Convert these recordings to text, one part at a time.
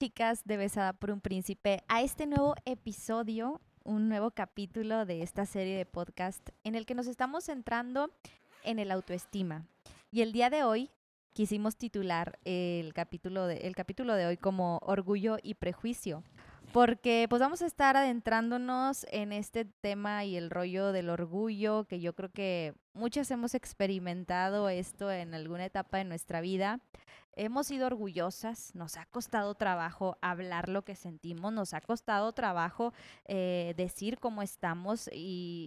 chicas de Besada por un Príncipe a este nuevo episodio, un nuevo capítulo de esta serie de podcast en el que nos estamos centrando en el autoestima. Y el día de hoy quisimos titular el capítulo de, el capítulo de hoy como Orgullo y Prejuicio. Porque pues vamos a estar adentrándonos en este tema y el rollo del orgullo, que yo creo que muchas hemos experimentado esto en alguna etapa de nuestra vida hemos sido orgullosas, nos ha costado trabajo hablar lo que sentimos, nos ha costado trabajo eh, decir cómo estamos e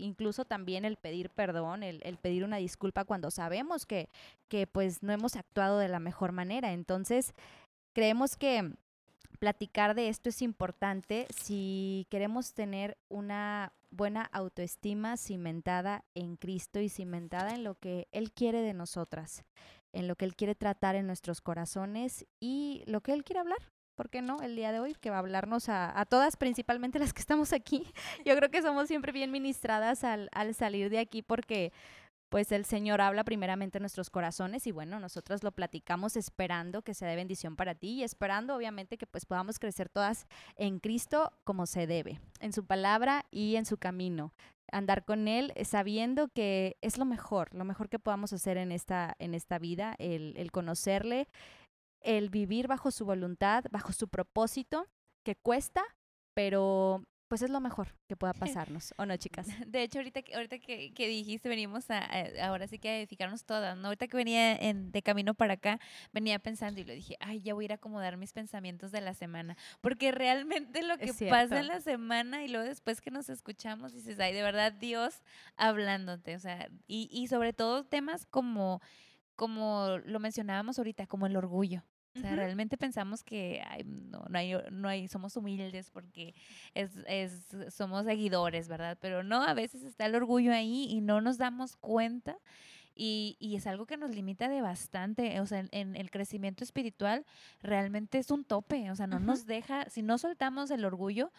incluso también el pedir perdón, el, el, pedir una disculpa cuando sabemos que, que pues no hemos actuado de la mejor manera. Entonces, creemos que platicar de esto es importante si queremos tener una buena autoestima cimentada en Cristo y cimentada en lo que Él quiere de nosotras en lo que Él quiere tratar en nuestros corazones y lo que Él quiere hablar. ¿Por qué no? El día de hoy, que va a hablarnos a, todas, principalmente las que estamos aquí. Yo creo que somos siempre bien ministradas al, al salir de aquí porque pues el Señor habla primeramente en nuestros corazones y bueno, nosotros lo platicamos esperando que sea de bendición para ti y esperando obviamente que pues podamos crecer todas en Cristo como se debe, en su palabra y en su camino andar con Él eh, sabiendo que es lo mejor, lo mejor que podamos hacer en esta, en esta vida, el, el conocerle, el vivir bajo su voluntad, bajo su propósito, que cuesta, pero pues es lo mejor que pueda pasarnos, ¿o no, chicas? De hecho, ahorita, ahorita que, que dijiste, venimos a, ahora sí que a edificarnos todas, ¿no? Ahorita que venía en, de camino para acá, venía pensando y le dije, ay, ya voy a ir a acomodar mis pensamientos de la semana, porque realmente lo que pasa en la semana y luego después que nos escuchamos, dices, ay, de verdad, Dios hablándote, o sea, y, y sobre todo temas como como lo mencionábamos ahorita, como el orgullo. O sea, realmente pensamos que no, no, hay, no hay, somos humildes porque es, es, somos seguidores, ¿verdad? Pero no, a veces está el orgullo ahí y no nos damos cuenta. Y, y es algo que nos limita de bastante, o sea, en, el crecimiento espiritual realmente es un tope, o sea, no nos deja, si no soltamos el orgullo,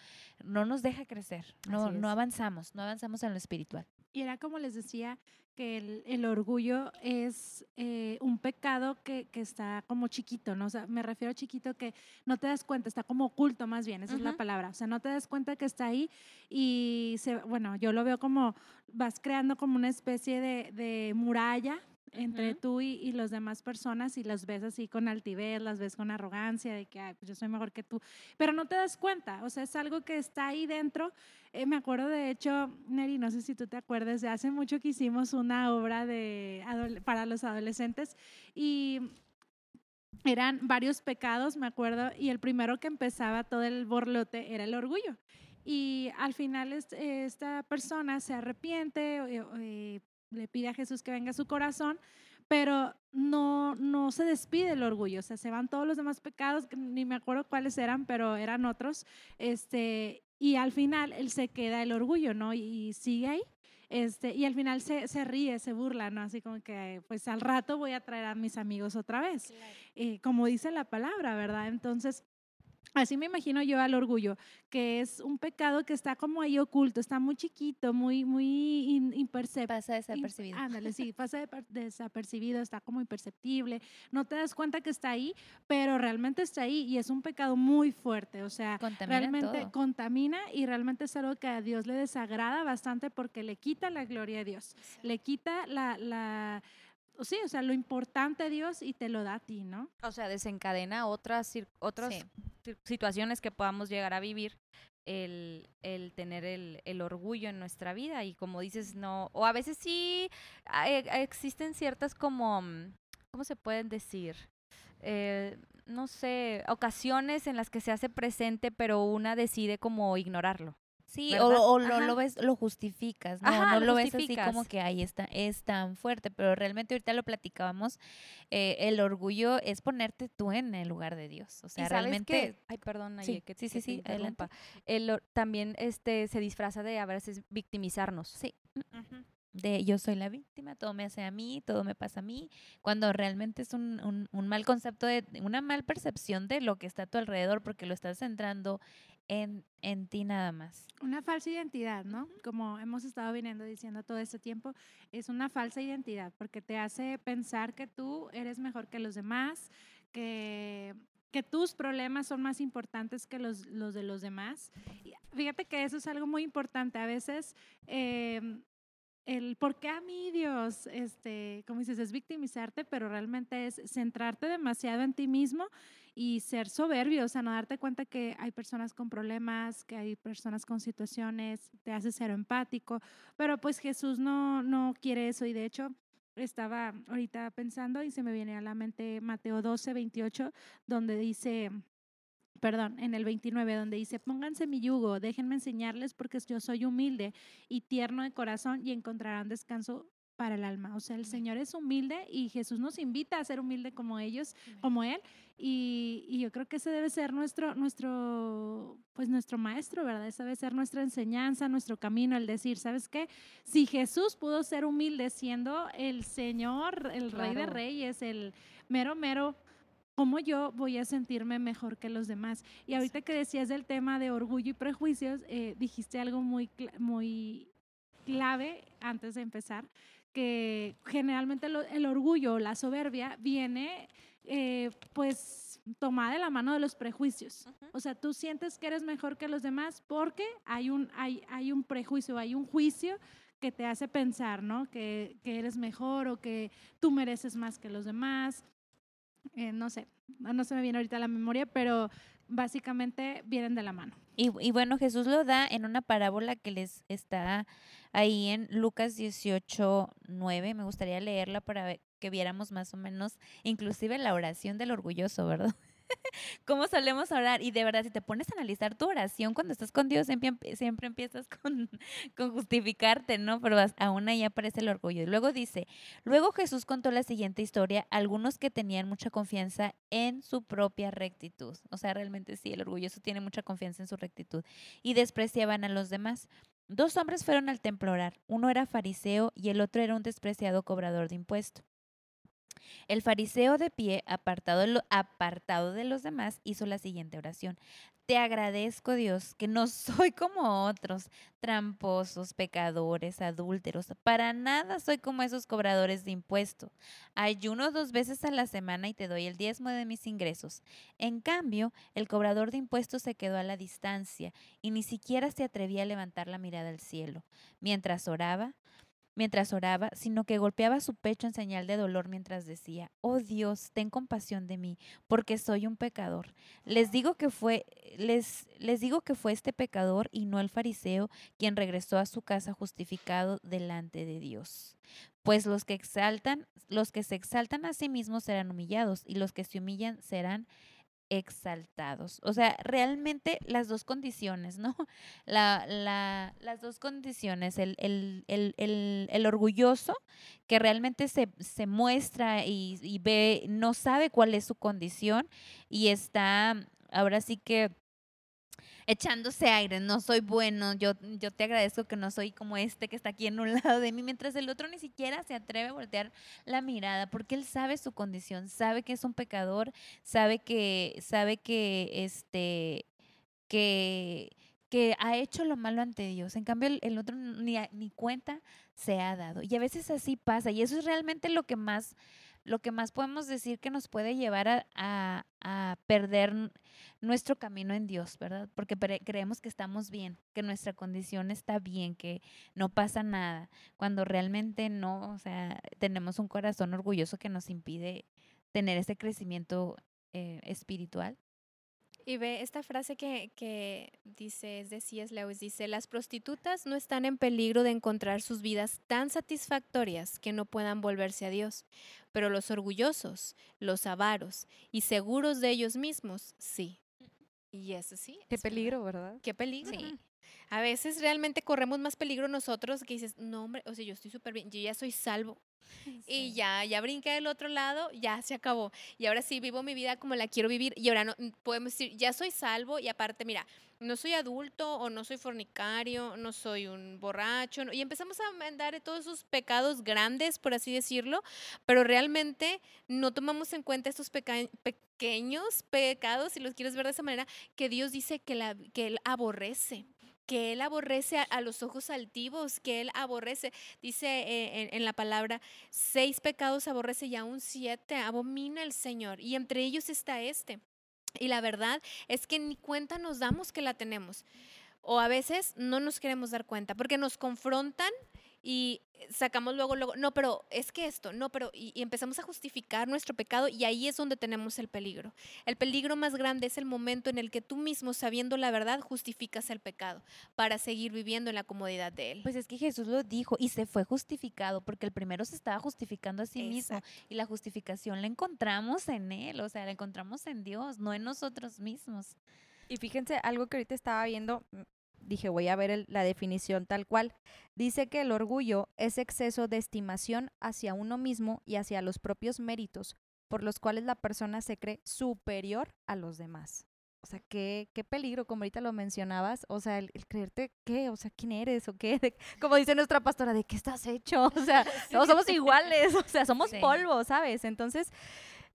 no nos deja crecer, no, no avanzamos, no avanzamos en lo espiritual. Y era como les decía, que el, orgullo es eh, un pecado que, que, está como chiquito, ¿no? O sea, me refiero a chiquito que no te das cuenta, está como oculto más bien, esa es la palabra. O sea, no te das cuenta que está ahí y, se, bueno, yo lo veo como vas creando como una especie de, de muralla entre tú y, y las demás personas y las ves así con altivez, las ves con arrogancia de que Ay, pues yo soy mejor que tú, pero no te das cuenta, o sea, es algo que está ahí dentro. Eh, me acuerdo de hecho, Neri, no sé si tú te acuerdas, de hace mucho que hicimos una obra de, para los adolescentes y eran varios pecados, me acuerdo, y el primero que empezaba todo el borlote era el orgullo. Y al final esta persona se arrepiente, eh, eh, le pide a Jesús que venga a su corazón, pero no, no se despide el orgullo, o sea, se van todos los demás pecados, ni me acuerdo cuáles eran, pero eran otros, este, y al final él se queda el orgullo, ¿no? Y, sigue ahí. Este, y al final se, se, ríe, se burla, ¿no? Así como que, pues al rato voy a traer a mis amigos otra vez, eh, como dice la palabra, ¿verdad? Entonces, Así me imagino yo al orgullo, que es un pecado que está como ahí oculto, está muy chiquito, muy, muy imperceptible. Pasa desapercibido. ándale, sí, pasa desapercibido, está como imperceptible. No te das cuenta que está ahí, pero realmente está ahí y es un pecado muy fuerte. O sea, realmente contamina y realmente es algo que a Dios le desagrada bastante porque le quita la gloria a Dios, le quita la, la sí, o sea, lo importante a Dios y te lo da a ti, ¿no? O sea, desencadena otras, otras situaciones que podamos llegar a vivir, el, el tener el, el, orgullo en nuestra vida y como dices, no, o a veces sí existen ciertas como, mm, ¿cómo se pueden decir? Eh, no sé, ocasiones en las que se hace presente, pero una decide como ignorarlo. Sí, o, lo, lo, ves, lo justificas, no, no lo, ves así como que ahí está, es tan fuerte, pero realmente ahorita lo platicábamos, eh, el orgullo es ponerte tú en el lugar de Dios, o sea, realmente... Ay, perdón, sí, que, sí, sí, sí, adelante. El, también este, se disfraza de a veces victimizarnos. Sí. De yo soy la víctima, todo me hace a mí, todo me pasa a mí, cuando realmente es un, un, un mal concepto, de una mal percepción de lo que está a tu alrededor, porque lo estás centrando en, en ti nada más. Una falsa identidad, ¿no? Como hemos estado viniendo diciendo todo este tiempo, es una falsa identidad porque te hace pensar que tú eres mejor que los demás, que que tus problemas son más importantes que los, los de los demás. fíjate que eso es algo muy importante. A veces em, el por qué a mí Dios, este, como dices, es victimizarte, pero realmente es centrarte demasiado en ti mismo y ser soberbio, o sea, no darte cuenta que hay personas con problemas, que hay personas con situaciones, te hace ser empático, pero pues Jesús no, no quiere eso y de hecho estaba ahorita pensando y se me viene a la mente Mateo 12, 28, donde dice, perdón, en el 29, donde dice, pónganse mi yugo, déjenme enseñarles porque yo soy humilde y tierno de corazón y encontrarán descanso para el alma. O sea, el Señor es humilde y Jesús nos invita a ser humilde como ellos, como Él. Y, yo creo que ese debe ser nuestro, nuestro, pues nuestro maestro, ¿verdad? Esa debe ser nuestra enseñanza, nuestro camino, el decir, ¿sabes qué? Si Jesús pudo ser humilde siendo el Señor, el Rey de Reyes, el mero, mero, ¿cómo yo voy a sentirme mejor que los demás? Y ahorita que decías del tema de orgullo y prejuicios, eh, dijiste algo muy, muy clave antes de empezar, que generalmente el orgullo o la soberbia viene eh, pues tomada de la mano de los prejuicios. O sea, tú sientes que eres mejor que los demás porque hay un, hay, hay un prejuicio, hay un juicio que te hace pensar, ¿no? Que, que eres mejor o que tú mereces más que los demás. Eh, no sé, no se me viene ahorita la memoria, pero básicamente vienen de la mano. Y, y, bueno, Jesús lo da en una parábola que les está ahí en Lucas 18, 9. Me gustaría leerla para que viéramos más o menos, inclusive la oración del orgulloso, ¿verdad? cómo solemos orar. Y de verdad, si te pones a analizar tu oración cuando estás con Dios, siempre, siempre empiezas con, con, justificarte, ¿no? Pero aún ahí aparece el orgullo. Y luego dice, luego Jesús contó la siguiente historia, algunos que tenían mucha confianza en su propia rectitud. O sea, realmente sí, el orgulloso tiene mucha confianza en su rectitud. Y despreciaban a los demás. Dos hombres fueron al templo orar. Uno era fariseo y el otro era un despreciado cobrador de impuestos. El fariseo de pie, apartado, apartado de los demás, hizo la siguiente oración. Te agradezco, Dios, que no soy como otros, tramposos, pecadores, adúlteros. Para nada soy como esos cobradores de impuestos. Ayuno dos veces a la semana y te doy el diezmo de mis ingresos. En cambio, el cobrador de impuestos se quedó a la distancia y ni siquiera se atrevía a levantar la mirada al cielo. Mientras oraba, mientras oraba, sino que golpeaba su pecho en señal de dolor mientras decía, Oh Dios, ten compasión de mí, porque soy un pecador. Les digo que fue, les, les digo que fue este pecador y no el fariseo quien regresó a su casa justificado delante de Dios. Pues los que exaltan, los que se exaltan a sí mismos serán humillados, y los que se humillan serán exaltados. O sea, realmente las dos condiciones, ¿no? La, la, las dos condiciones, el, el, el, el orgulloso que realmente se, se muestra y, y, ve, no sabe cuál es su condición y está ahora sí que echándose aire, no soy bueno, yo, yo te agradezco que no soy como este que está aquí en un lado de mí, mientras el otro ni siquiera se atreve a voltear la mirada, porque él sabe su condición, sabe que es un pecador, sabe que, sabe que, este, que, que ha hecho lo malo ante Dios. En cambio, el, otro ni, ni cuenta se ha dado. Y a veces así pasa, y eso es realmente lo que más lo que más podemos decir que nos puede llevar a, a, perder nuestro camino en Dios, ¿verdad? Porque creemos que estamos bien, que nuestra condición está bien, que no pasa nada, cuando realmente no, o sea, tenemos un corazón orgulloso que nos impide tener ese crecimiento eh, espiritual. Y ve esta frase que, que dice, es de C.S. Lewis, dice, las prostitutas no están en peligro de encontrar sus vidas tan satisfactorias que no puedan volverse a Dios, pero los orgullosos, los avaros y seguros de ellos mismos, sí. Y eso sí. Qué peligro, ¿verdad? Qué peligro. Sí. A veces realmente corremos más peligro nosotros que dices, no, hombre, o sea, yo estoy súper bien, yo ya soy salvo. Y ya, ya brinqué del otro lado, ya se acabó. Y ahora sí vivo mi vida como la quiero vivir. Y ahora no podemos decir, ya soy salvo y aparte, mira, no soy adulto o no soy fornicario, no soy un borracho. y empezamos a andar todos esos pecados grandes, por así decirlo, pero realmente no tomamos en cuenta estos pequeños pecados, si los quieres ver de esa manera, que Dios dice que, la, que Él aborrece que Él aborrece a, los ojos altivos, que Él aborrece, dice eh, en, la palabra, seis pecados aborrece y aún siete abomina el Señor, y entre ellos está este. Y la verdad es que ni cuenta nos damos que la tenemos. O a veces no nos queremos dar cuenta porque nos confrontan y sacamos luego, luego, no, pero es que esto, no, pero, y, y, empezamos a justificar nuestro pecado y ahí es donde tenemos el peligro. El peligro más grande es el momento en el que tú mismo, sabiendo la verdad, justificas el pecado para seguir viviendo en la comodidad de él. Pues es que Jesús lo dijo y se fue justificado porque el primero se estaba justificando a sí mismo y la justificación la encontramos en él, o sea, la encontramos en Dios, no en nosotros mismos. Y fíjense, algo que ahorita estaba viendo, dije, voy a ver el, la definición tal cual. Dice que el orgullo es exceso de estimación hacia uno mismo y hacia los propios méritos, por los cuales la persona se cree superior a los demás. O sea, qué, qué peligro, como ahorita lo mencionabas, o sea, el, el creerte qué, o sea, quién eres o qué, de, como dice nuestra pastora, de qué estás hecho, o sea, sí. todos somos iguales, o sea, somos sí. polvo, ¿sabes? Entonces,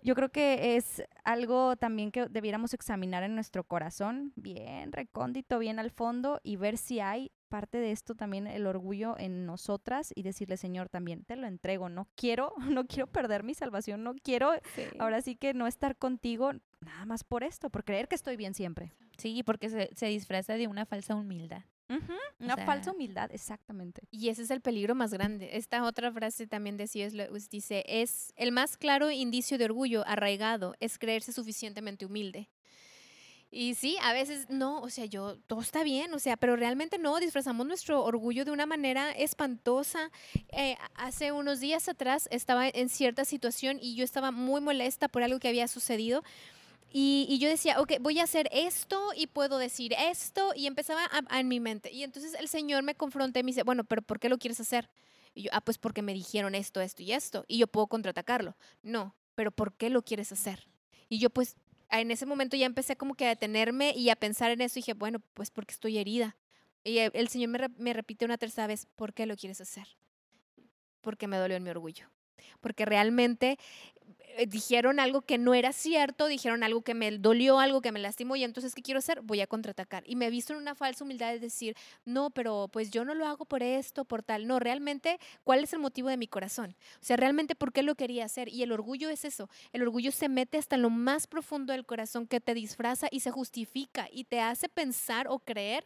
yo creo que es algo también que debiéramos examinar en nuestro corazón, bien recóndito, bien al fondo, y ver si hay parte de esto también el orgullo en nosotras y decirle, Señor, también te lo entrego, no quiero, no quiero perder mi salvación, no quiero sí. ahora sí que no estar contigo nada más por esto, por creer que estoy bien siempre. Sí, porque se, se disfraza de una falsa humildad. Uh -huh, una o sea, falsa humildad, exactamente. Y ese es el peligro más grande. Esta otra frase también de C.S. Lewis dice, es el más claro indicio de orgullo arraigado, es creerse suficientemente humilde. Y sí, a veces no, o sea, yo, todo está bien, o sea, pero realmente no, disfrazamos nuestro orgullo de una manera espantosa. Eh, hace unos días atrás estaba en cierta situación y yo estaba muy molesta por algo que había sucedido. Y, yo decía, ok, voy a hacer esto y puedo decir esto y empezaba en mi mente. Y entonces el Señor me confronta y me dice, bueno, pero ¿por qué lo quieres hacer? Y yo, ah, pues porque me dijeron esto, esto y esto y yo puedo contraatacarlo. No, pero ¿por qué lo quieres hacer? Y yo pues en ese momento ya empecé como que a detenerme y a pensar en eso y dije, bueno, pues porque estoy herida. Y el Señor me, me repite una tercera vez, ¿por qué lo quieres hacer? Porque me dolió en mi orgullo. Porque realmente dijeron algo que no era cierto, dijeron algo que me dolió, algo que me lastimó y entonces ¿qué quiero hacer? Voy a contraatacar. Y me he visto en una falsa humildad de decir, no, pero pues yo no lo hago por esto, por tal. No, realmente, ¿cuál es el motivo de mi corazón? O sea, realmente, ¿por qué lo quería hacer? Y el orgullo es eso. El orgullo se mete hasta lo más profundo del corazón que te disfraza y se justifica y te hace pensar o creer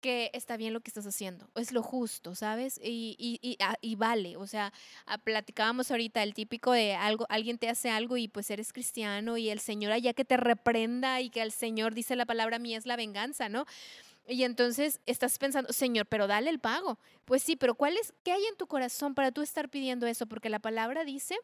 que está bien lo que estás haciendo, es lo justo, ¿sabes? Y, y, y, ah, vale, o sea, ah, platicábamos ahorita el típico de algo, alguien te hace algo y pues eres cristiano y el Señor allá que te reprenda y que el Señor dice la palabra mía es la venganza, ¿no? Y entonces estás pensando, Señor, pero dale el pago. Pues sí, pero ¿cuál es, qué hay en tu corazón para tú estar pidiendo eso? Porque la palabra dice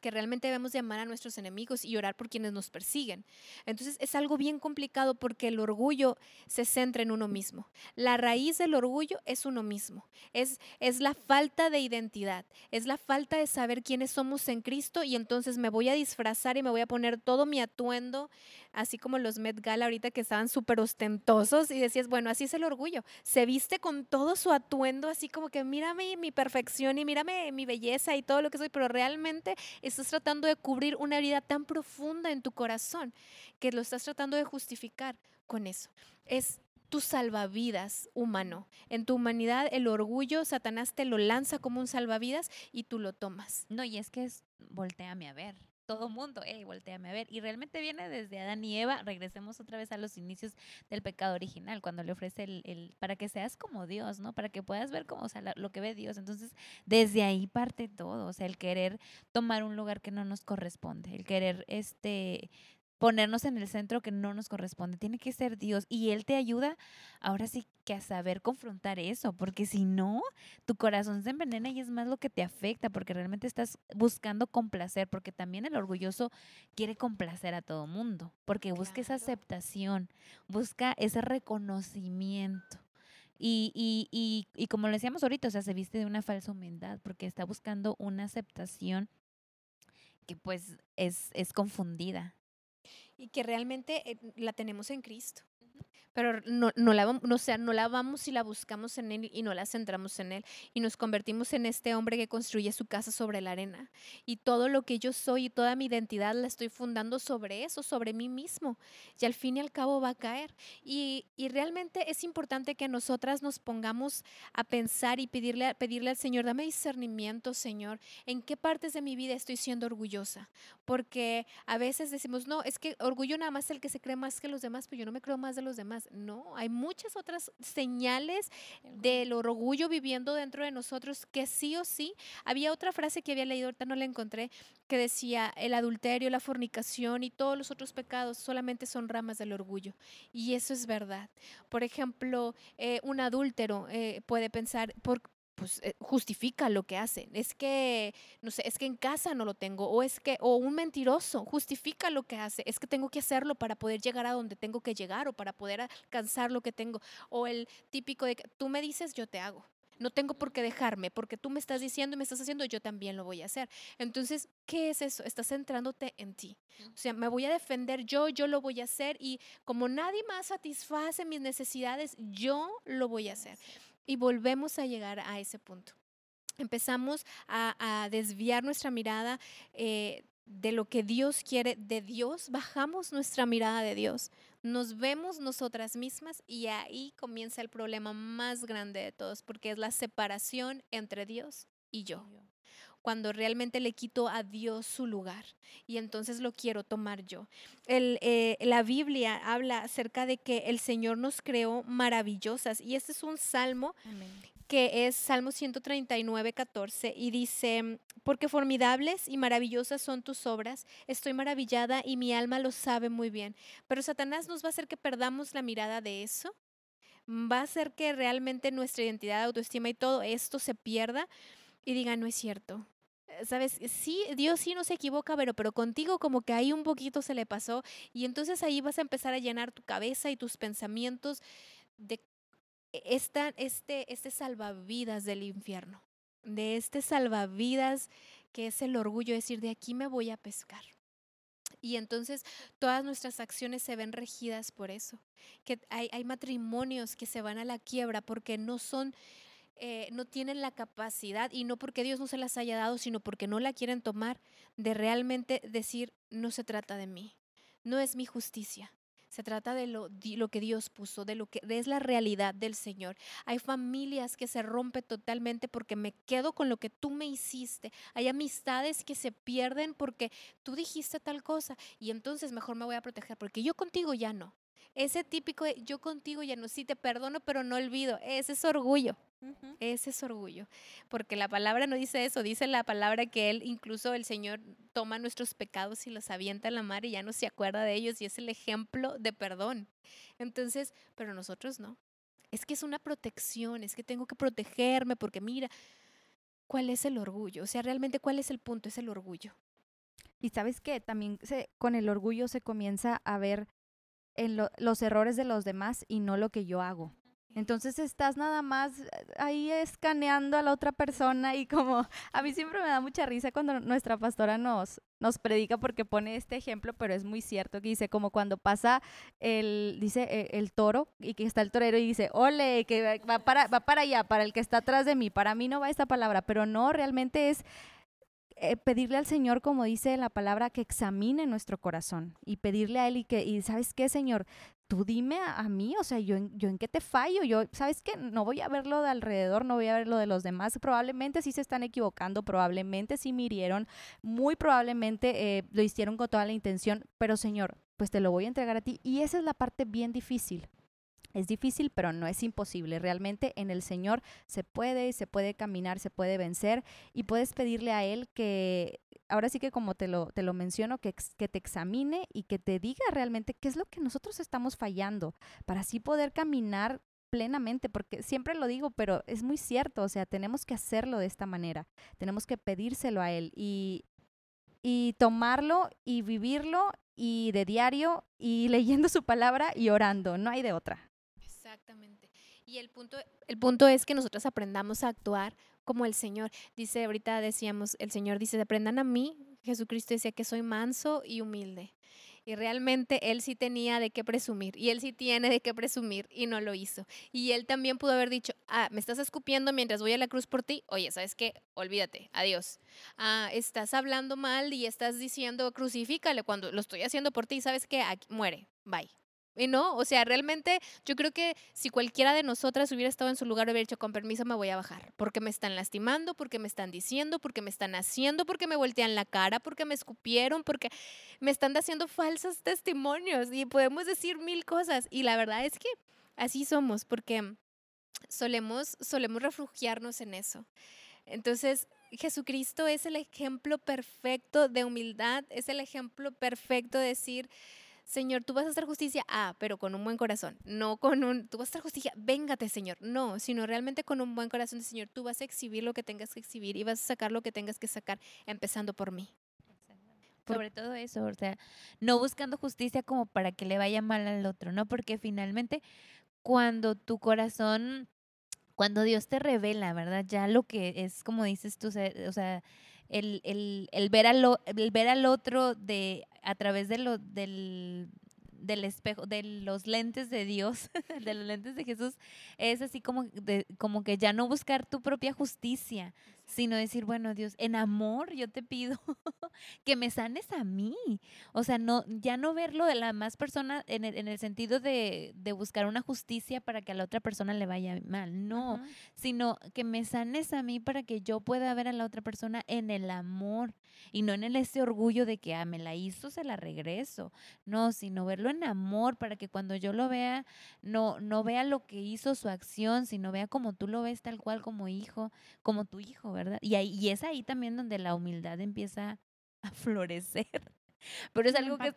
que realmente debemos de amar a nuestros enemigos y orar por quienes nos persiguen. Entonces es algo bien complicado porque el orgullo se centra en uno mismo. La raíz del orgullo es uno mismo. Es, es la falta de identidad, es la falta de saber quiénes somos en Cristo y entonces me voy a disfrazar y me voy a poner todo mi atuendo, así como los Met Gala ahorita que estaban súper ostentosos y decías, bueno, así es el orgullo. Se viste con todo su atuendo, así como que mírame mi perfección y mírame mi belleza y todo lo que soy, pero realmente estás tratando de cubrir una herida tan profunda en tu corazón que lo estás tratando de justificar con eso. Es tu salvavidas humano. En tu humanidad el orgullo, Satanás te lo lanza como un salvavidas y tú lo tomas. No, y es que es, volteame a ver todo mundo, hey, volteame a ver. Y realmente viene desde Adán y Eva. Regresemos otra vez a los inicios del pecado original, cuando le ofrece el, el para que seas como Dios, ¿no? Para que puedas ver como, o sea, lo que ve Dios. Entonces, desde ahí parte todo, o sea, el querer tomar un lugar que no nos corresponde, el querer, este, ponernos en el centro que no nos corresponde. Tiene que ser Dios. Y Él te ayuda ahora sí que a saber confrontar eso, porque si no, tu corazón se envenena y es más lo que te afecta, porque realmente estás buscando complacer, porque también el orgulloso quiere complacer a todo mundo, porque busca claro. esa aceptación, busca ese reconocimiento. Y, y, y, y como lo decíamos ahorita, o sea, se viste de una falsa humildad, porque está buscando una aceptación que pues es, es confundida y que realmente eh, la tenemos en Cristo. Pero no, no, la, no, sea, no la vamos y la buscamos en Él y no la centramos en Él. Y nos convertimos en este hombre que construye su casa sobre la arena. Y todo lo que yo soy y toda mi identidad la estoy fundando sobre eso, sobre mí mismo. Y al fin y al cabo va a caer. Y, y realmente es importante que nosotras nos pongamos a pensar y pedirle, pedirle al Señor, dame discernimiento, Señor, en qué partes de mi vida estoy siendo orgullosa. Porque a veces decimos, no, es que orgullo nada más el que se cree más que los demás, pero yo no me creo más de los demás. No, hay muchas otras señales del orgullo viviendo dentro de nosotros que sí o sí. Había otra frase que había leído, ahorita no la encontré, que decía, el adulterio, la fornicación y todos los otros pecados solamente son ramas del orgullo. Y eso es verdad. Por ejemplo, eh, un adúltero eh, puede pensar, por, pues eh, justifica lo que hace. Es que, no sé, es que en casa no lo tengo, o es que, o un mentiroso justifica lo que hace. Es que tengo que hacerlo para poder llegar a donde tengo que llegar o para poder alcanzar lo que tengo. O el típico de que tú me dices, yo te hago. No tengo por qué dejarme, porque tú me estás diciendo y me estás haciendo, yo también lo voy a hacer. Entonces, ¿qué es eso? Estás centrándote en ti. O sea, me voy a defender yo, yo lo voy a hacer y como nadie más satisface mis necesidades, yo lo voy a hacer. Y volvemos a llegar a ese punto. Empezamos a, desviar nuestra mirada eh, de lo que Dios quiere de Dios, bajamos nuestra mirada de Dios, nos vemos nosotras mismas y ahí comienza el problema más grande de todos, porque es la separación entre Dios y yo cuando realmente le quito a Dios su lugar y entonces lo quiero tomar yo. El, eh, la Biblia habla acerca de que el Señor nos creó maravillosas y este es un salmo que es Salmo 139, 14 y dice, porque formidables y maravillosas son tus obras, estoy maravillada y mi alma lo sabe muy bien, pero Satanás nos va a hacer que perdamos la mirada de eso. Va a hacer que realmente nuestra identidad, autoestima y todo esto se pierda y diga, no es cierto. Eh, Sabes, sí, Dios sí no se equivoca, pero, pero contigo como que ahí un poquito se le pasó y entonces ahí vas a empezar a llenar tu cabeza y tus pensamientos de esta, este, este salvavidas del infierno, de este salvavidas que es el orgullo de decir, de aquí me voy a pescar. Y entonces todas nuestras acciones se ven regidas por eso. Que hay, hay matrimonios que se van a la quiebra porque no son, eh, no tienen la capacidad, y no porque Dios no se las haya dado, sino porque no la quieren tomar, de realmente decir, no se trata de mí, no es mi justicia. Se trata de lo, di- lo que Dios puso, de lo que es la realidad del Señor. Hay familias que se rompen totalmente porque me quedo con lo que tú me hiciste. Hay amistades que se pierden porque tú dijiste tal cosa y entonces mejor me voy a proteger porque yo contigo ya no. Ese típico de yo contigo ya no, sí te perdono, pero no olvido. Ese es orgullo. Ese es orgullo, porque la palabra no dice eso, dice la palabra que Él, incluso el Señor, toma nuestros pecados y los avienta en la mar y ya no se acuerda de ellos y es el ejemplo de perdón. Entonces, pero nosotros no. Es que es una protección, es que tengo que protegerme porque mira, ¿cuál es el orgullo? O sea, realmente, ¿cuál es el punto? Es el orgullo. Y sabes que también se, con el orgullo se comienza a ver en lo- los errores de los demás y no lo que yo hago. Entonces estás nada más eh, ahí escaneando a la otra persona y como a mí siempre me da mucha risa cuando nuestra pastora nos, nos predica porque pone este ejemplo, pero es muy cierto que dice como cuando pasa el, dice eh, el toro y que está el torero y dice, ole, que va- va para, va para allá, para el que está atrás de mí, para mí no va esta palabra, pero no, realmente es eh, pedirle al Señor, como dice la palabra, que examine nuestro corazón y pedirle a Él y que, y sabes qué, Señor, tú dime a, mí, o sea, yo yo en qué te fallo, yo, sabes qué, no voy a ver lo de alrededor, no voy a ver lo de los demás, probablemente sí se están equivocando, probablemente sí me hirieron, muy probablemente eh, lo hicieron con toda la intención, pero Señor, pues te lo voy a entregar a ti y esa es la parte bien difícil. Es difícil, pero no es imposible. Realmente en el Señor se puede, se puede caminar, se puede vencer y puedes pedirle a Él que, ahora sí que como te lo, te lo menciono, que, que te examine y que te diga realmente qué es lo que nosotros estamos fallando para así poder caminar plenamente, porque siempre lo digo, pero es muy cierto, o sea, tenemos que hacerlo de esta manera, tenemos que pedírselo a Él y, y tomarlo y vivirlo y de diario y leyendo su palabra y orando, no hay de otra. Exactamente. Y el punto, el punto es que nosotros aprendamos a actuar como el Señor. Dice, ahorita decíamos, el Señor dice, aprendan a mí. Jesucristo decía que soy manso y humilde. Y realmente él sí tenía de qué presumir y él sí tiene de qué presumir y no lo hizo. Y él también pudo haber dicho, ah, me estás escupiendo mientras voy a la cruz por ti. Oye, ¿sabes qué? Olvídate, adiós. Ah, estás hablando mal y estás diciendo, crucifícale cuando lo estoy haciendo por ti. ¿Sabes qué? Aquí, muere, bye. Y no, o sea, realmente yo creo que si cualquiera de nosotras hubiera estado en su lugar, hubiera dicho, con permiso me voy a bajar, porque me están lastimando, porque me están diciendo, porque me están haciendo, porque me voltean la cara, porque me escupieron, porque me están haciendo falsos testimonios y podemos decir mil cosas. Y la verdad es que así somos, porque solemos, solemos refugiarnos en eso. Entonces, Jesucristo es el ejemplo perfecto de humildad, es el ejemplo perfecto de decir, Señor, tú vas a hacer justicia, ah, pero con un buen corazón, no con un, tú vas a hacer justicia, véngate, Señor, no, sino realmente con un buen corazón, Señor, tú vas a exhibir lo que tengas que exhibir y vas a sacar lo que tengas que sacar, empezando por mí. Sobre todo eso, o sea, no buscando justicia como para que le vaya mal al otro, ¿no? Porque finalmente cuando tu corazón, cuando Dios te revela, ¿verdad? Ya lo que es, como dices tú, o sea, el, el, el, ver, al, el ver al otro de, a través de lo, del, del espejo, de los lentes de Dios, de los lentes de Jesús, es así como, de, como que ya no buscar tu propia justicia, sino decir, bueno, Dios, en amor yo te pido que me sanes a mí. O sea, no, ya no verlo de la más persona en el, en el sentido de, de, buscar una justicia para que a la otra persona le vaya mal, no, sino que me sanes a mí para que yo pueda ver a la otra persona en el amor y no en el, ese orgullo de que, ah, me la hizo, se la regreso. No, sino verlo en amor para que cuando yo lo vea, no, no vea lo que hizo su acción, sino vea como tú lo ves tal cual como hijo, como tu hijo, ¿verdad? Y, ahí, y es ahí también donde la humildad empieza a florecer. Pero es algo que...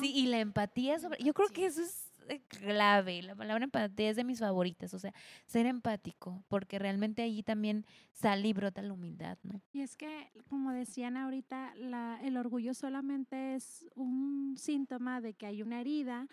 Sí, y la empatía sobre... Yo creo que eso es eh, clave. La palabra empatía es de mis favoritas. O sea, ser empático, porque realmente allí también sale y brota la humildad, ¿no? Y es que, como decían ahorita, la, el orgullo solamente es un síntoma de que hay una herida,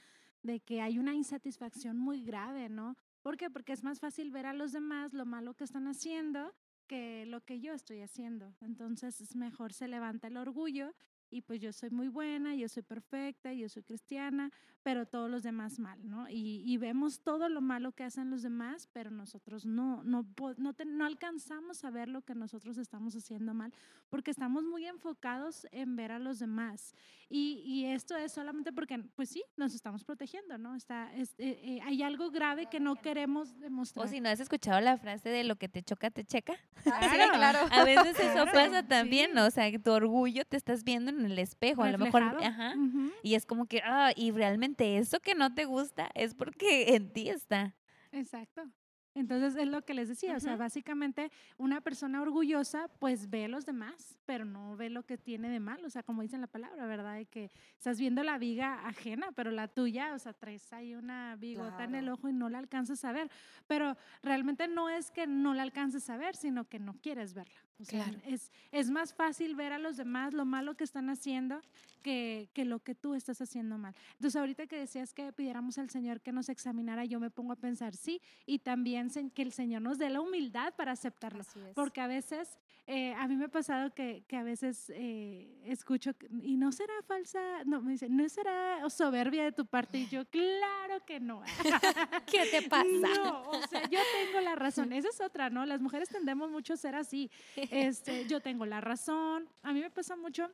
de que hay una insatisfacción muy grave, ¿no? ¿Por qué? Porque es más fácil ver a los demás lo malo que están haciendo que lo que yo estoy haciendo. Entonces es mejor se levanta el orgullo y pues yo soy muy buena, yo soy perfecta, yo soy cristiana, pero todos los demás mal, ¿no? Y, vemos todo lo malo que hacen los demás, pero nosotros no, no, no, no alcanzamos a ver lo que nosotros estamos haciendo mal, porque estamos muy enfocados en ver a los demás. Y, y esto es solamente porque, pues sí, nos estamos protegiendo, ¿no? Está, es, eh, eh, hay algo grave que no queremos demostrar. O si no has escuchado la frase de lo que te choca, te checa. Claro, claro. A veces eso pasa también, ¿no? O sea, tu orgullo te estás viendo en el espejo, a lo mejor, ajá, y es como que, ah, y realmente eso que no te gusta es porque en ti está. Exacto. Entonces es lo que les decía, o sea, básicamente una persona orgullosa pues ve a los demás, pero no ve lo que tiene de mal, o sea, como dicen la palabra, ¿verdad? De que estás viendo la viga ajena, pero la tuya, o sea, traes ahí una bigota en el ojo y no la alcanzas a ver, pero realmente no es que no la alcances a ver, sino que no quieres verla. O sea, es, es más fácil ver a los demás lo malo que están haciendo que, que, lo que tú estás haciendo mal. Entonces, ahorita que decías que pidiéramos al Señor que nos examinara, yo me pongo a pensar, sí, y también que el Señor nos dé la humildad para aceptarlo. Porque a veces, eh, a mí me ha pasado que, que a veces eh, escucho, y no será falsa, no, me dicen, no será soberbia de tu parte, y yo, claro que no. ¿Qué te pasa? No, o sea, yo tengo la razón. Esa es otra, ¿no? Las mujeres tendemos mucho a ser así. Este, yo tengo la razón. A mí me pasa mucho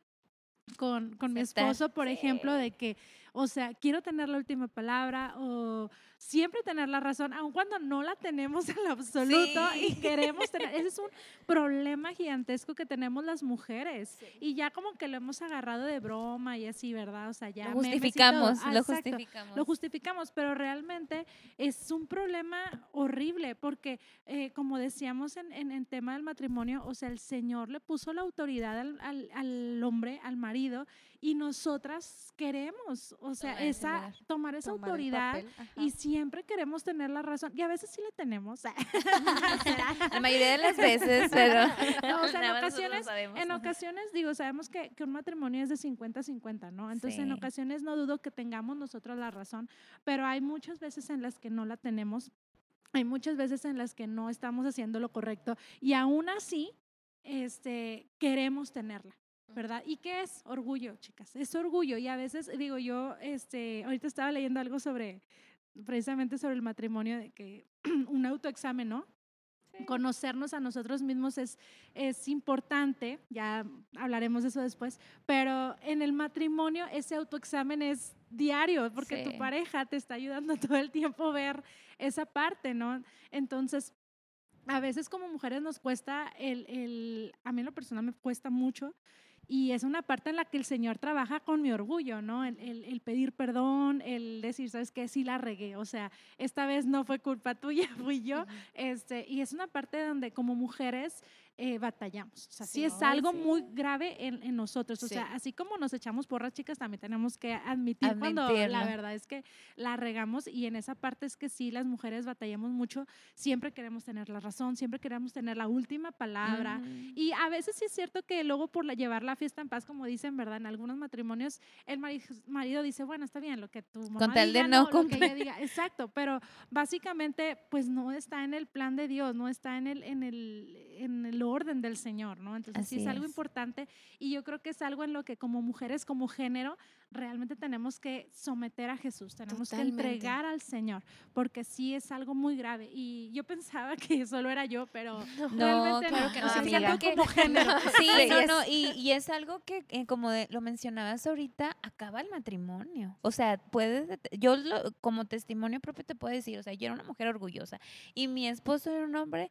con, con mi esposo, por ejemplo, de que, o sea, quiero tener la última palabra o siempre tener la razón, aun cuando no la tenemos en absoluto y queremos tener. Ese es un problema gigantesco que tenemos las mujeres. Y ya como que lo hemos agarrado de broma y así, ¿verdad? O sea, ya. Lo justificamos, lo justificamos. Lo justificamos, pero realmente es un problema horrible porque, eh, como decíamos en, en, en, tema del matrimonio, o sea, el Señor le puso la autoridad al, al, al hombre, al marido, y nosotras queremos, o sea, tomar esa, tomar esa autoridad y siempre queremos tener la razón. Y a veces sí la tenemos. la mayoría de las veces, pero o sea, en, ocasiones, en ocasiones, digo, sabemos que, que un matrimonio es de 50-50, ¿no? Entonces, en ocasiones no dudo que tengamos nosotros la razón, pero hay muchas veces en las que no la tenemos. Hay muchas veces en las que no estamos haciendo lo correcto y aún así este, queremos tenerla. ¿Verdad? ¿Y qué es orgullo, chicas? Es orgullo y a veces digo yo, este, ahorita estaba leyendo algo sobre, precisamente sobre el matrimonio, de que un autoexamen, ¿no? Conocernos a nosotros mismos es, es importante, ya hablaremos de eso después, pero en el matrimonio ese autoexamen es diario, porque tu Sí. pareja te está ayudando todo el tiempo a ver esa parte, ¿no? Entonces, a veces como mujeres nos cuesta el, el, a mí en lo personal me cuesta mucho y es una parte en la que el Señor trabaja con mi orgullo, ¿no? El, el- el pedir perdón, el decir, ¿sabes qué? Sí la regué, o sea, esta vez no fue culpa tuya, fui yo. este, y es una parte donde como mujeres eh, batallamos. O sea, sí, Sí. es Ay, algo sí. muy grave en, en nosotros. O Sí. sea, así como nos echamos porras, chicas, también tenemos que admitir cuando la verdad es que la regamos y en esa parte es que sí, las mujeres batallamos mucho. Siempre queremos tener la razón, siempre queremos tener la última palabra. Y a veces sí es cierto que luego por la- llevar la fiesta en paz, como dicen, ¿verdad? En algunos matrimonios el mari- marido dice, bueno, está bien, lo que tu mamá tal de no lo que ella diga. Exacto, pero básicamente pues no está en el plan de Dios, no está en el, en el, en el orden del Señor, ¿no? Entonces sí Así es algo es. importante y yo creo que es algo en lo que como mujeres, como género, realmente tenemos que someter a Jesús, tenemos Totalmente. que entregar al Señor, porque sí es algo muy grave. Y yo pensaba que solo era yo, pero No, realmente claro que no, amiga. Que- como género. Sí, Sí, no, no, y, y es algo que, eh, como de- lo mencionabas ahorita, acaba el matrimonio. O sea, puedes, yo lo- como testimonio propio te puedo decir, o sea, yo era una mujer orgullosa y mi esposo era un hombre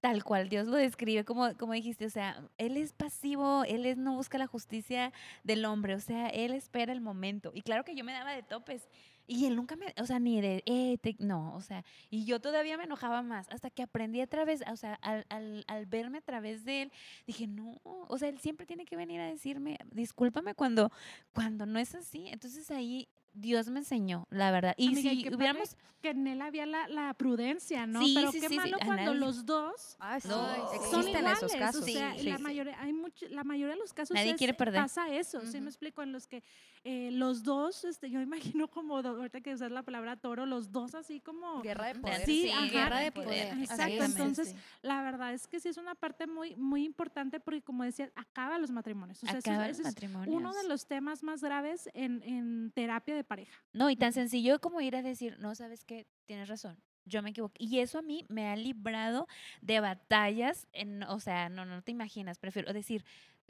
tal cual Dios lo describe, como, como dijiste, o sea, él es pasivo, él es, no busca la justicia del hombre, o sea, él espera el momento. Y claro que yo me daba de topes. Y él nunca me, o sea, ni de, eh, no, o sea, y yo todavía me enojaba más hasta que aprendí a través, o sea, al, al, al verme a través de él, dije, no, o sea, él siempre tiene que venir a decirme, discúlpame cuando, cuando no es así. Entonces ahí Dios me enseñó, la verdad. Y Amiga, y si hubiéramos, que en él había la, la prudencia, ¿no? Sí, Pero sí, qué sí, sí, malo cuando los dos Ah, sí, No, son existen iguales. esos casos. O sea, Sí, la, sí. mayoría, hay mucho, la mayoría de los casos Nadie es- quiere perder. pasa eso, ¿sí Ujú. me explico? En los que eh, los dos, este, yo imagino como, ahorita que usas la palabra toro, los dos así como... Guerra de poder. Sí, ajá, guerra de poder, poder. Exacto, entonces la verdad es que sí es una parte muy, muy importante porque como decía, acaba los matrimonios. O sea, eso- acaba ese el es matrimonio. uno de los temas más graves en, en terapia de pareja. No, y tan sencillo como ir a decir, no, sabes qué, tienes razón, yo me equivoqué. Y eso a mí me ha librado de batallas, en, o sea, no, no te imaginas, prefiero decir,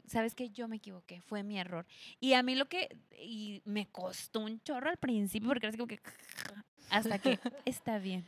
sabes que yo me equivoqué, fue mi error. Y a mí lo que, y me costó un chorro al principio, porque era así como que, hasta que está bien.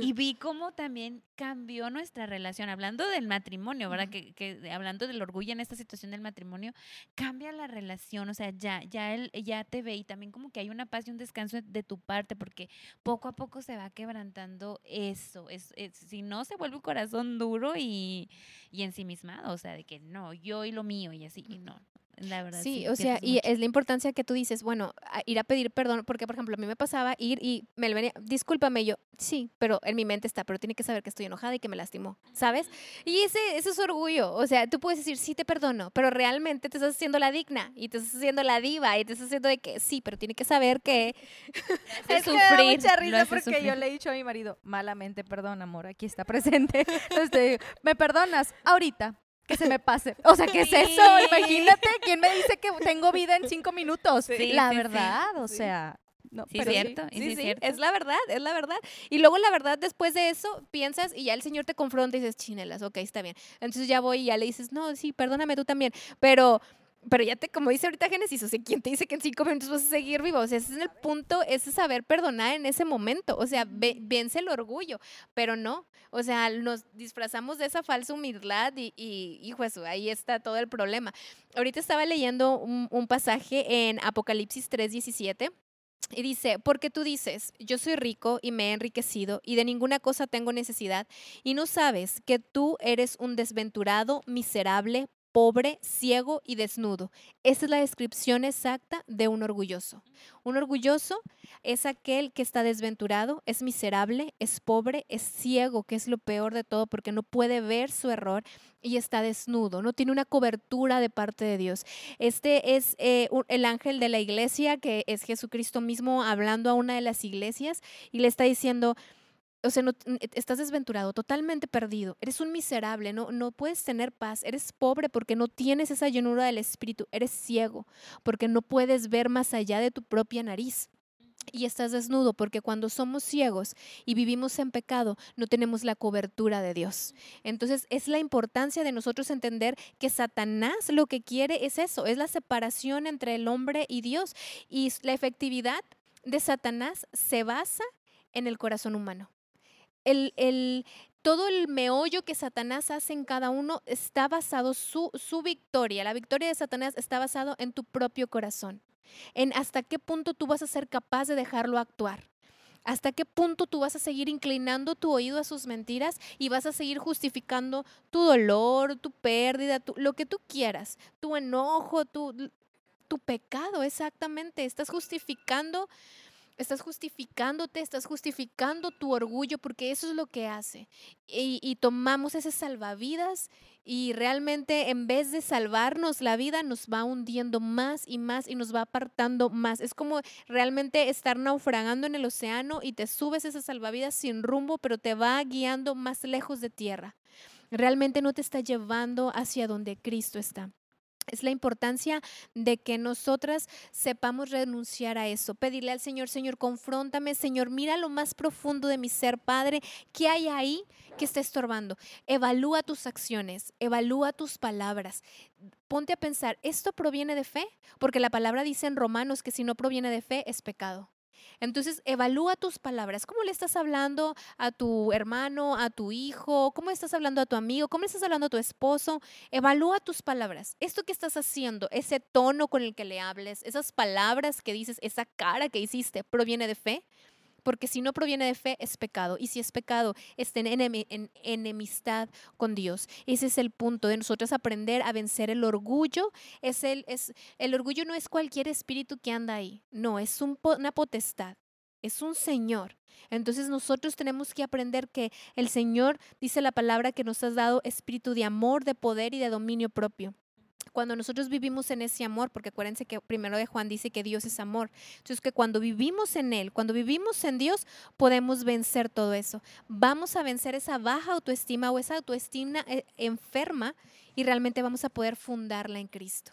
Y vi cómo también cambió nuestra relación, hablando del matrimonio, ¿verdad? que, que hablando del orgullo en esta situación del matrimonio, cambia la relación, o sea, ya, ya él ya te ve y también como que hay una paz y un descanso de tu parte, porque poco a poco se va quebrantando eso. Es, es- si no, se vuelve un corazón duro y, y ensimismado, o sea, de que no, yo y lo mío y así, y no. La verdad. Sí, Sí, o sea, y mucho. es la importancia que tú dices, bueno, a- ir a pedir perdón, porque por ejemplo a mí me pasaba ir y me venía, discúlpame, y yo, sí, pero en mi mente está, pero tiene que saber que estoy enojada y que me lastimó, ¿sabes? Y ese, ese es orgullo, o sea, tú puedes decir, sí, te perdono, pero realmente te estás haciendo la digna y te estás haciendo la diva y te estás haciendo de que sí, pero tiene que saber que... Es que me da sufrir, mucha risa porque yo sufrir. le he dicho a mi marido, malamente, perdón, amor, aquí está presente. Entonces te digo, ¿me perdonas? Ahorita. Que se me pase. O sea, ¿qué es eso? Imagínate, ¿quién me dice que tengo vida en cinco minutos? Sí, la sí, sí. verdad, o Sí. sea. No, Sí, pero cierto, sí, cierto. es la verdad, es la verdad. Y luego la verdad, después de eso, piensas y ya el Señor te confronta y dices, chinelas, ok, está bien. Entonces ya voy y ya le dices, no, sí, perdóname tú también. Pero, pero ya te, como dice ahorita Génesis, o sea, ¿quién te dice que en cinco minutos vas a seguir vivo? O sea, ese es el punto, ese saber perdonar en ese momento. O sea, ve- vence el orgullo, pero no. O sea, nos disfrazamos de esa falsa humildad y, y hijo eso, ahí está todo el problema. Ahorita estaba leyendo un, un pasaje en Apocalipsis 3:17. Y dice, porque tú dices, yo soy rico y me he enriquecido y de ninguna cosa tengo necesidad, y no sabes que tú eres un desventurado, miserable, pobre, ciego y desnudo. Esa es la descripción exacta de un orgulloso. Un orgulloso es aquel que está desventurado, es miserable, es pobre, es ciego, que es lo peor de todo porque no puede ver su error y está desnudo, no tiene una cobertura de parte de Dios. Este es eh, el ángel de la iglesia, que es Jesucristo mismo hablando a una de las iglesias y le está diciendo, o sea, no, n- estás desventurado, totalmente perdido, eres un miserable, no, no puedes tener paz, eres pobre porque no tienes esa llenura del Espíritu, eres ciego porque no puedes ver más allá de tu propia nariz. Y estás desnudo porque cuando somos ciegos y vivimos en pecado, no tenemos la cobertura de Dios. Entonces es la importancia de nosotros entender que Satanás lo que quiere es eso, es la separación entre el hombre y Dios. Y la efectividad de Satanás se basa en el corazón humano. El, el- todo el meollo que Satanás hace en cada uno está basado, su, su victoria, la victoria de Satanás está basado en tu propio corazón, en hasta qué punto tú vas a ser capaz de dejarlo actuar. ¿Hasta qué punto tú vas a seguir inclinando tu oído a sus mentiras y vas a seguir justificando tu dolor, tu pérdida, lo que tú quieras, tu enojo, tu, tu pecado, exactamente? Estás justificando Estás justificándote, estás justificando tu orgullo, porque eso es lo que hace. Y, tomamos ese salvavidas y realmente en vez de salvarnos la vida, nos va hundiendo más y más y nos va apartando más. Es como realmente estar naufragando en el océano y te subes ese salvavidas sin rumbo, pero te va guiando más lejos de tierra. Realmente no te está llevando hacia donde Cristo está. Es la importancia de que nosotras sepamos renunciar a eso, pedirle al Señor, Señor, confróntame, Señor, mira lo más profundo de mi ser, Padre, ¿qué hay ahí que está estorbando? Evalúa tus acciones, evalúa tus palabras. Ponte a pensar, ¿esto proviene de fe? Porque la palabra dice en Romanos que si no proviene de fe es pecado. Entonces, evalúa tus palabras. ¿Cómo le estás hablando a tu hermano, a tu hijo? ¿Cómo estás hablando a tu amigo? ¿Cómo le estás hablando a tu esposo? Evalúa tus palabras. Esto que estás haciendo, ese tono con el que le hables, esas palabras que dices, esa cara que hiciste, ¿proviene de fe? Porque si no proviene de fe, es pecado. Y si es pecado, está en, enemi- en enemistad con Dios. Ese es el punto de nosotros aprender a vencer el orgullo. Es el, es, el orgullo no es cualquier espíritu que anda ahí. No, es una potestad. Es un Señor. Entonces nosotros tenemos que aprender que el Señor dice la palabra que nos has dado espíritu de amor, de poder y de dominio propio cuando nosotros vivimos en ese amor, porque acuérdense que primero de Juan dice que Dios es amor, entonces que cuando vivimos en Él, cuando vivimos en Dios, podemos vencer todo eso. Vamos a vencer esa baja autoestima o esa autoestima eh, enferma y realmente vamos a poder fundarla en Cristo.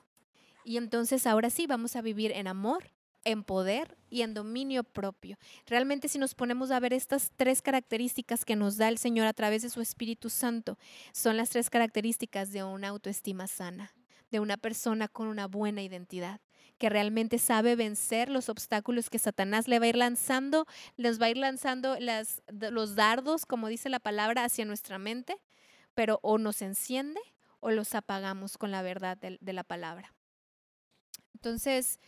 Y entonces ahora sí vamos a vivir en amor, en poder y en dominio propio. Realmente si nos ponemos a ver estas tres características que nos da el Señor a través de su Espíritu Santo, son las tres características de una autoestima sana de una persona con una buena identidad, que realmente sabe vencer los obstáculos que Satanás le va a ir lanzando, les va a ir lanzando los dardos, como dice la palabra, hacia nuestra mente, pero o nos enciende o los apagamos con la verdad de, la palabra. Entonces,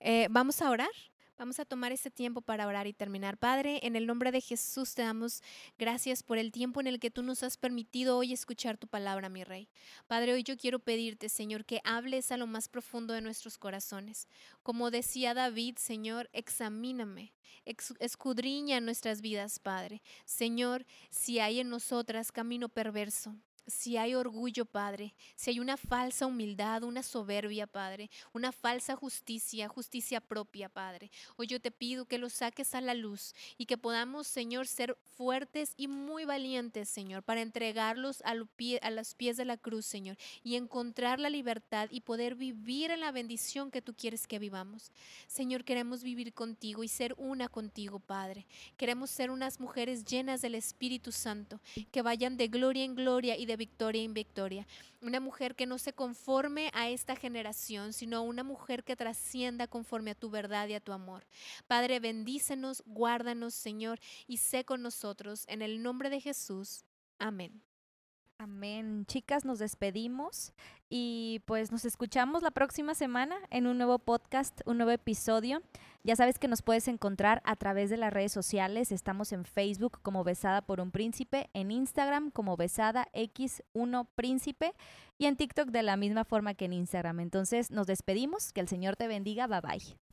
eh, vamos a orar. Vamos a tomar ese tiempo para orar y terminar. Padre, en el nombre de Jesús te damos gracias por el tiempo en el que tú nos has permitido hoy escuchar tu palabra, mi Rey. Padre, hoy yo quiero pedirte, Señor, que hables a lo más profundo de nuestros corazones. Como decía David, Señor, examíname, ex- escudriña nuestras vidas, Padre. Señor, si hay en nosotras camino perverso. Si hay orgullo, Padre, si hay una falsa humildad, una soberbia, Padre, una falsa justicia, justicia propia, Padre, hoy yo te pido que lo saques a la luz y que podamos, Señor, ser fuertes y muy valientes, Señor, para entregarlos a, a los pies de la cruz, Señor, y encontrar la libertad y poder vivir en la bendición que tú quieres que vivamos. Señor, queremos vivir contigo y ser una contigo, Padre. Queremos ser unas mujeres llenas del Espíritu Santo, que vayan de gloria en gloria y de victoria en victoria. Una mujer que no se conforme a esta generación, sino una mujer que trascienda conforme a tu verdad y a tu amor. Padre, bendícenos, guárdanos, Señor, y sé con nosotros. En el nombre de Jesús. Amén. Amén. Chicas, nos despedimos y pues nos escuchamos la próxima semana en un nuevo podcast, un nuevo episodio. Ya sabes que nos puedes encontrar a través de las redes sociales. Estamos en Facebook como Besada por un Príncipe, en Instagram como Besada X1 Príncipe y en TikTok de la misma forma que en Instagram. Entonces nos despedimos. Que el Señor te bendiga. Bye bye.